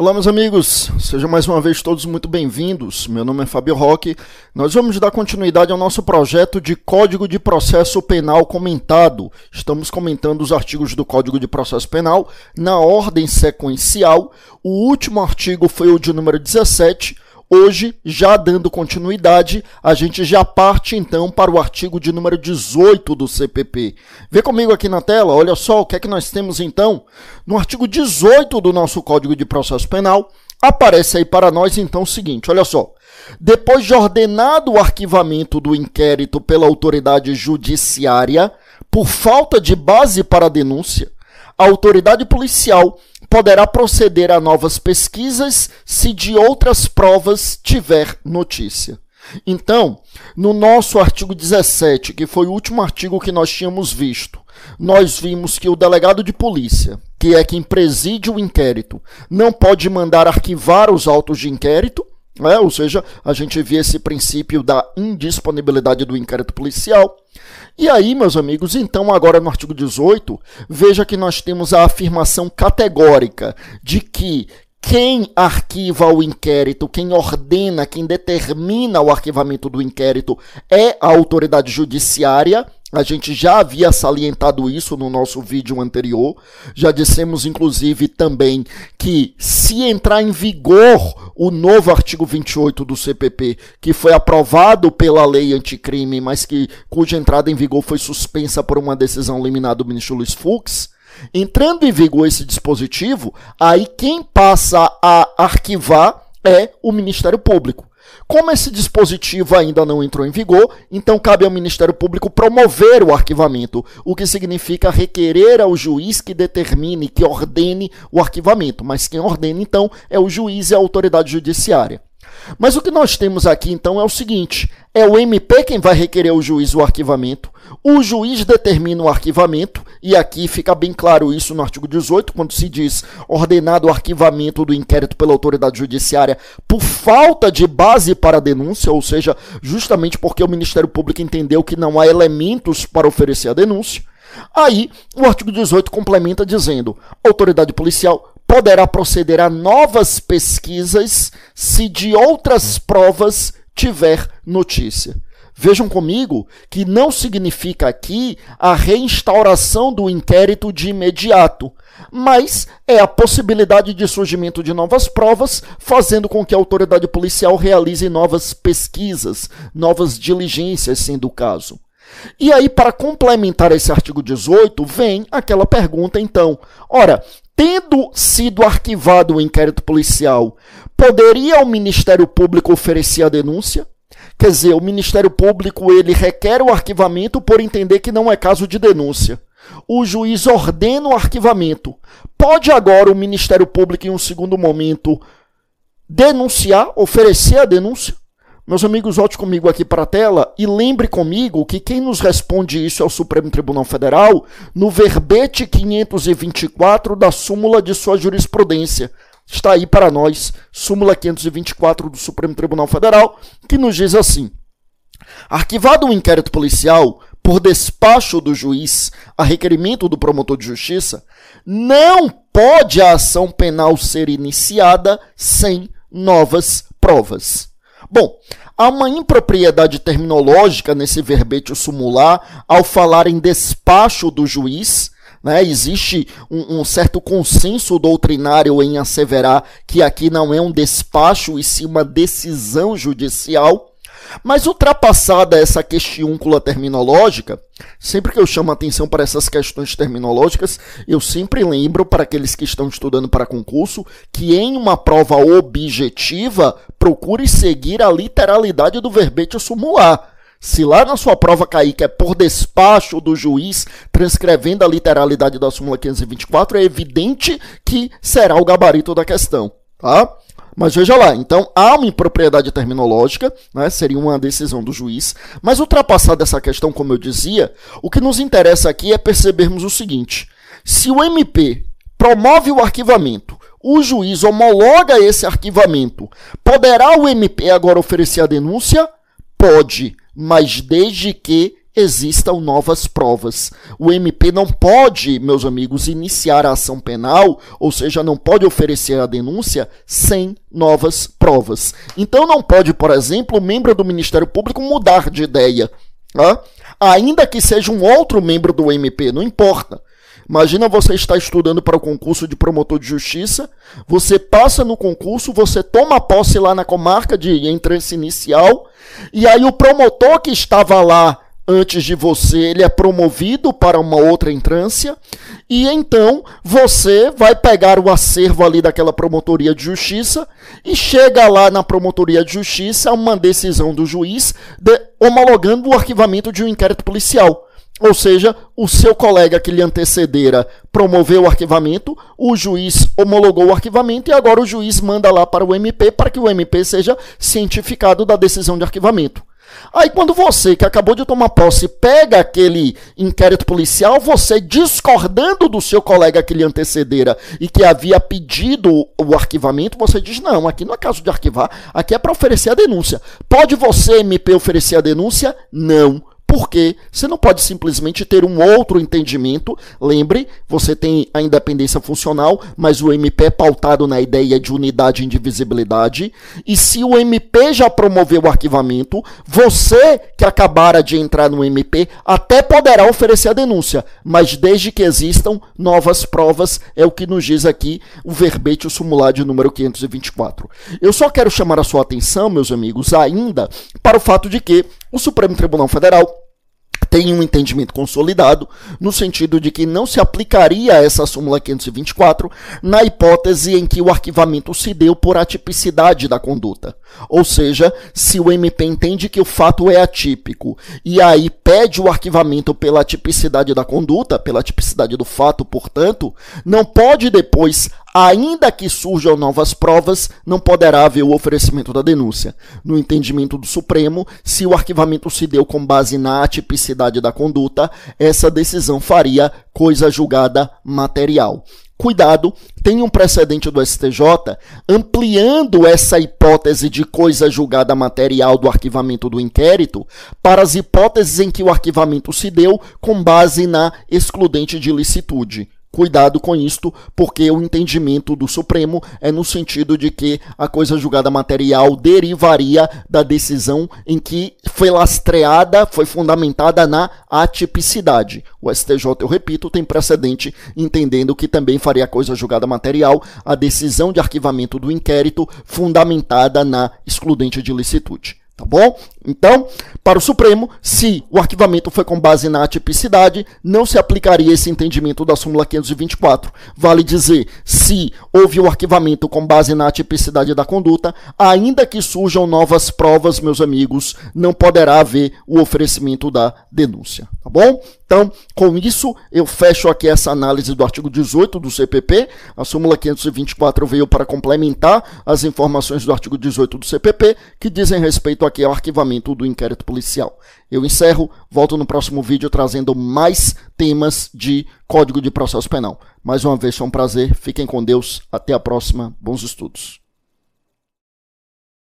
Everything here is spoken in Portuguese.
Olá, meus amigos, sejam mais uma vez todos muito bem-vindos. Meu nome é Fábio Roque. Nós vamos dar continuidade ao nosso projeto de Código de Processo Penal comentado. Estamos comentando os artigos do Código de Processo Penal na ordem sequencial. O último artigo foi o de número 17 Hoje, já dando continuidade, a gente já parte então para o artigo de número 18 do CPP. Vê comigo aqui na tela, olha só o que é que nós temos então. No artigo 18 do nosso Código de Processo Penal, aparece aí para nós então o seguinte, olha só. Depois de ordenado o arquivamento do inquérito pela autoridade judiciária, por falta de base para a denúncia, a autoridade policial poderá proceder a novas pesquisas se de outras provas tiver notícia. Então, no nosso artigo 17, que foi o último artigo que nós tínhamos visto, nós vimos que o delegado de polícia, que é quem preside o inquérito, não pode mandar arquivar os autos de inquérito, né? ou seja, a gente vê esse princípio da indisponibilidade do inquérito policial. E aí, meus amigos, então agora no artigo 18, veja que nós temos a afirmação categórica de que quem arquiva o inquérito, quem ordena, quem determina o arquivamento do inquérito é a autoridade judiciária a gente já havia salientado isso no nosso vídeo anterior. Já dissemos, inclusive, também que se entrar em vigor o novo artigo 28 do CPP, que foi aprovado pela lei anticrime, mas que cuja entrada em vigor foi suspensa por uma decisão liminar do ministro Luiz Fux, entrando em vigor esse dispositivo, aí quem passa a arquivar é o Ministério Público. Como esse dispositivo ainda não entrou em vigor, então cabe ao Ministério Público promover o arquivamento, o que significa requerer ao juiz que determine, que ordene o arquivamento. Mas quem ordena, então, é o juiz e a autoridade judiciária. Mas o que nós temos aqui então é o seguinte: é o MP quem vai requerer ao juiz o arquivamento, o juiz determina o arquivamento, e aqui fica bem claro isso no artigo 18, quando se diz ordenado o arquivamento do inquérito pela autoridade judiciária por falta de base para a denúncia, ou seja, justamente porque o Ministério Público entendeu que não há elementos para oferecer a denúncia. Aí, o artigo 18 complementa dizendo: autoridade policial poderá proceder a novas pesquisas se de outras provas tiver notícia. Vejam comigo que não significa aqui a reinstauração do inquérito de imediato, mas é a possibilidade de surgimento de novas provas, fazendo com que a autoridade policial realize novas pesquisas, novas diligências, sendo o caso. E aí, para complementar esse artigo 18, vem aquela pergunta, então: ora, tendo sido arquivado o inquérito policial, poderia o Ministério Público oferecer a denúncia? Quer dizer, o Ministério Público ele requer o arquivamento por entender que não é caso de denúncia. O juiz ordena o arquivamento. Pode agora o Ministério Público, em um segundo momento, denunciar, oferecer a denúncia? Meus amigos, volte comigo aqui para a tela e lembre comigo que quem nos responde isso é o Supremo Tribunal Federal no verbete 524 da súmula de sua jurisprudência. Está aí para nós, súmula 524 do Supremo Tribunal Federal, que nos diz assim: Arquivado um inquérito policial por despacho do juiz a requerimento do promotor de justiça, não pode a ação penal ser iniciada sem novas provas. Bom, há uma impropriedade terminológica nesse verbete sumular ao falar em despacho do juiz. Né? Existe um, um, certo consenso doutrinário em asseverar que aqui não é um despacho e sim uma decisão judicial. Mas ultrapassada essa questiúncula terminológica, sempre que eu chamo atenção para essas questões terminológicas, eu sempre lembro para aqueles que estão estudando para concurso que em uma prova objetiva, procure seguir a literalidade do verbete sumular. Se lá na sua prova cair que é por despacho do juiz, transcrevendo a literalidade da súmula 524, é evidente que será o gabarito da questão, tá? Mas veja lá, então há uma impropriedade terminológica, né, seria uma decisão do juiz, mas ultrapassada essa questão, como eu dizia, o que nos interessa aqui é percebermos o seguinte: se o MP promove o arquivamento, o juiz homologa esse arquivamento, poderá o MP agora oferecer a denúncia? Pode, mas desde que existam novas provas. O MP não pode, meus amigos, iniciar a ação penal, ou seja, não pode oferecer a denúncia sem novas provas. Então não pode, por exemplo, o membro do Ministério Público mudar de ideia. Tá? Ainda que seja um outro membro do MP, não importa. Imagina você estar estudando para o concurso de promotor de justiça, você passa no concurso, você toma posse lá na comarca de entrância inicial, e aí o promotor que estava lá antes de você, ele é promovido para uma outra entrância, e então você vai pegar o acervo ali daquela promotoria de justiça e chega lá na promotoria de justiça uma decisão do juiz de, homologando o arquivamento de um inquérito policial. Ou seja, o seu colega que lhe antecedera promoveu o arquivamento, o juiz homologou o arquivamento e agora o juiz manda lá para o MP para que o MP seja cientificado da decisão de arquivamento. Aí quando você, que acabou de tomar posse, pega aquele inquérito policial, você discordando do seu colega que lhe antecedera e que havia pedido o arquivamento, você diz: "Não, aqui não é caso de arquivar, aqui é para oferecer a denúncia". Pode você, MP, oferecer a denúncia? Não porque você não pode simplesmente ter um outro entendimento. Lembre, você tem a independência funcional, mas o MP é pautado na ideia de unidade e indivisibilidade. E se o MP já promoveu o arquivamento, você que acabara de entrar no MP até poderá oferecer a denúncia, mas desde que existam novas provas, é o que nos diz aqui o verbete, o sumulado número 524. Eu só quero chamar a sua atenção, meus amigos, ainda para o fato de que o Supremo Tribunal Federal tem um entendimento consolidado, no sentido de que não se aplicaria essa súmula 524 na hipótese em que o arquivamento se deu por atipicidade da conduta. Ou seja, se o MP entende que o fato é atípico e aí pede o arquivamento pela tipicidade da conduta, pela tipicidade do fato, portanto, não pode depois ainda que surjam novas provas, não poderá haver o oferecimento da denúncia. No entendimento do Supremo, se o arquivamento se deu com base na atipicidade da conduta, essa decisão faria coisa julgada material. Cuidado, tem um precedente do STJ ampliando essa hipótese de coisa julgada material do arquivamento do inquérito para as hipóteses em que o arquivamento se deu com base na excludente de licitude. Cuidado com isto, porque o entendimento do Supremo é no sentido de que a coisa julgada material derivaria da decisão em que foi lastreada, foi fundamentada na atipicidade. O STJ, eu repito, tem precedente entendendo que também faria a coisa julgada material a decisão de arquivamento do inquérito fundamentada na excludente de licitude. Tá bom? Então, para o Supremo, se o arquivamento foi com base na atipicidade, não se aplicaria esse entendimento da súmula 524. Vale dizer, se houve o arquivamento com base na atipicidade da conduta, ainda que surjam novas provas, meus amigos, não poderá haver o oferecimento da denúncia. Tá bom? Então, com isso, eu fecho aqui essa análise do artigo 18 do CPP. A súmula 524 veio para complementar as informações do artigo 18 do CPP, que dizem respeito aqui ao arquivamento do inquérito policial. Eu encerro, volto no próximo vídeo trazendo mais temas de Código de Processo Penal. Mais uma vez foi um prazer, fiquem com Deus, até a próxima, bons estudos.